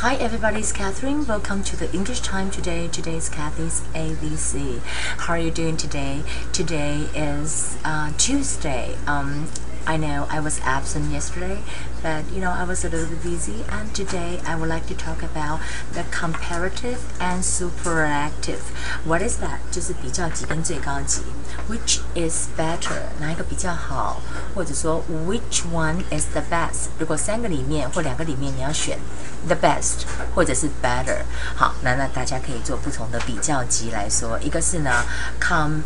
Hi everybody, it's Catherine. Welcome to the English time today. Today is Kathy's ABC. How are you doing today? Today is uh, Tuesday. Um, I know I was absent yesterday, but you know I was a little bit busy and today I would like to talk about the comparative and superlative. What is that? 就是比较级跟最高级。Which is better？哪一个比较好？或者说 Which one is the best？如果三个里面或两个里面你要选 the best 或者是 better，好，那那大家可以做不同的比较级来说，一个是呢 com。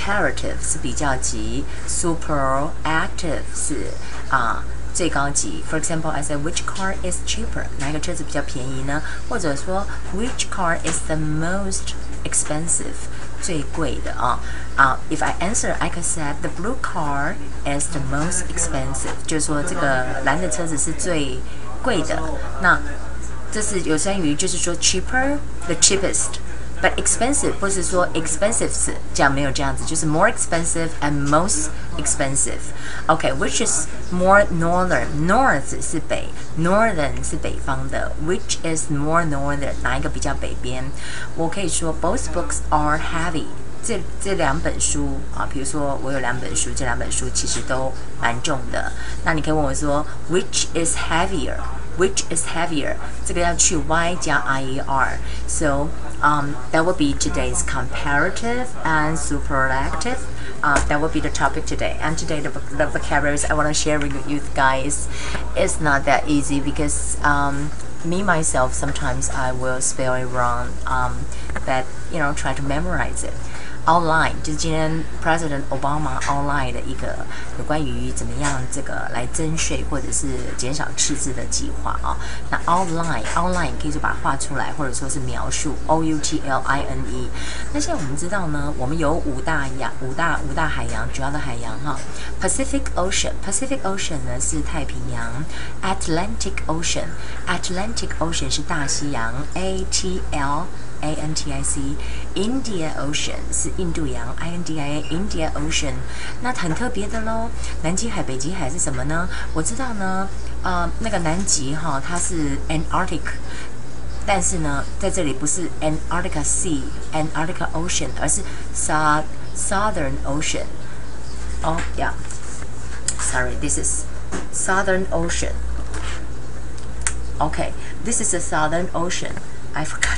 comparative 是比较级，superlative 是啊。最高级。For example, I said which car is cheaper？哪个车子比较便宜呢？或者说 which car is the most expensive？最贵的啊啊、uh,！If I answer, I could say the blue car is the most expensive，就是说这个蓝的车子是最贵的。那这是有关于就是说 cheaper，the cheapest。But expensive 不是说 expensive 是这样没有这样子，就是 more expensive and most expensive. Okay, which is more northern? North 是北，northern 是北方的。Which is more northern？哪一个比较北边？我可以说 both books are heavy. 这这两本书啊，比如说我有两本书，这两本书其实都蛮重的。那你可以问我说，Which is heavier？which is heavier? 这个要去 y 加 i e r. So um, that would be today's comparative and superlative. Uh, that would be the topic today. And today, the, the vocabularies I want to share with you guys is not that easy because um, me myself sometimes I will spell it wrong. Um, but you know, try to memorize it. Outline 就是今天 President Obama outline 的一个有关于怎么样这个来征税或者是减少赤字的计划啊。那 outline outline 可以就把它画出来，或者说是描述 O U T L I N E。那现在我们知道呢，我们有五大洋五大五大海洋主要的海洋哈，Pacific Ocean Pacific Ocean 呢是太平洋，Atlantic Ocean Atlantic Ocean 是大西洋，A T L A N T I C India Ocean 是印度洋，I N D I A India Ocean。那很特别的喽，南极海、北极海是什么呢？我知道呢，呃，那个南极哈，它是 Antarctic，但是呢，在这里不是 Antarctica Sea、Antarctica Ocean，而是 South Southern Ocean。哦，Yeah，Sorry，this is Southern Ocean。Okay，this is the Southern Ocean。I forgot